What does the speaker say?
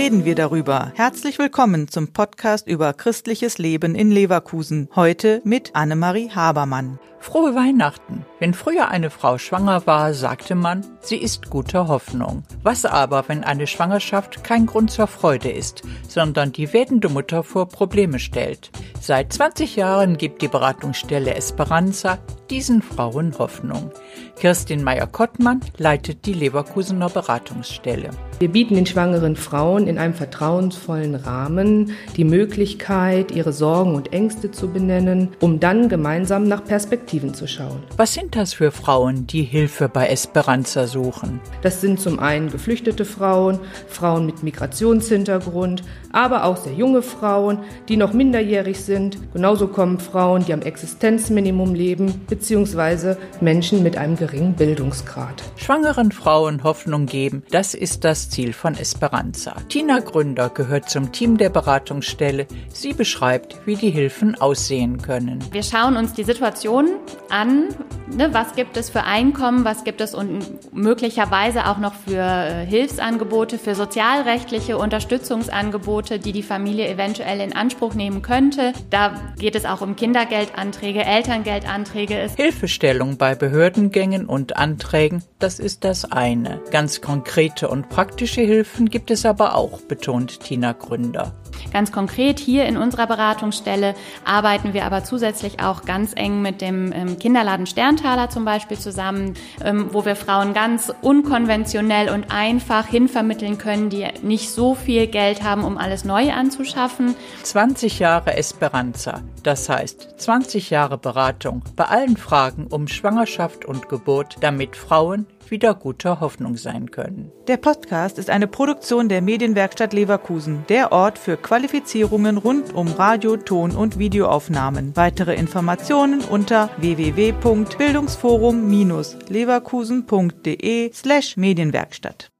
reden wir darüber. Herzlich willkommen zum Podcast über christliches Leben in Leverkusen. Heute mit Annemarie Habermann. Frohe Weihnachten. Wenn früher eine Frau schwanger war, sagte man, sie ist guter Hoffnung. Was aber, wenn eine Schwangerschaft kein Grund zur Freude ist, sondern die werdende Mutter vor Probleme stellt? Seit 20 Jahren gibt die Beratungsstelle Esperanza diesen Frauen Hoffnung. Kirstin Meyer-Kottmann leitet die Leverkusener Beratungsstelle. Wir bieten den schwangeren Frauen in einem vertrauensvollen Rahmen die Möglichkeit, ihre Sorgen und Ängste zu benennen, um dann gemeinsam nach Perspektiven zu schauen. Was sind das für Frauen, die Hilfe bei Esperanza suchen? Das sind zum einen geflüchtete Frauen, Frauen mit Migrationshintergrund, aber auch sehr junge Frauen, die noch minderjährig sind. Genauso kommen Frauen, die am Existenzminimum leben, beziehungsweise Menschen mit einem geringen Bildungsgrad. Schwangeren Frauen Hoffnung geben, das ist das Ziel von Esperanza. Tina Gründer gehört zum Team der Beratungsstelle. Sie beschreibt, wie die Hilfen aussehen können. Wir schauen uns die Situation an, ne, was gibt es für Einkommen, was gibt es und möglicherweise auch noch für äh, Hilfsangebote, für sozialrechtliche Unterstützungsangebote, die die Familie eventuell in Anspruch nehmen könnte. Da geht es auch um Kindergeldanträge, Elterngeldanträge. Hilfestellung bei Behördengängen und Anträgen, das ist das eine. Ganz konkrete und praktische Hilfen gibt es aber auch, betont Tina Gründer. Ganz konkret hier in unserer Beratungsstelle arbeiten wir aber zusätzlich auch ganz eng mit dem ähm, Kinderladen Sterntaler zum Beispiel zusammen, ähm, wo wir Frauen ganz unkonventionell und einfach hinvermitteln können, die nicht so viel Geld haben, um alles neu anzuschaffen. 20 Jahre Esperanza, das heißt 20 Jahre Beratung bei allen Fragen um Schwangerschaft und Geburt, damit Frauen wieder guter Hoffnung sein können. Der Podcast ist eine Produktion der Medienwerkstatt Leverkusen, der Ort für Qualifizierungen rund um Radio, Ton und Videoaufnahmen. Weitere Informationen unter www.bildungsforum-leverkusen.de slash Medienwerkstatt.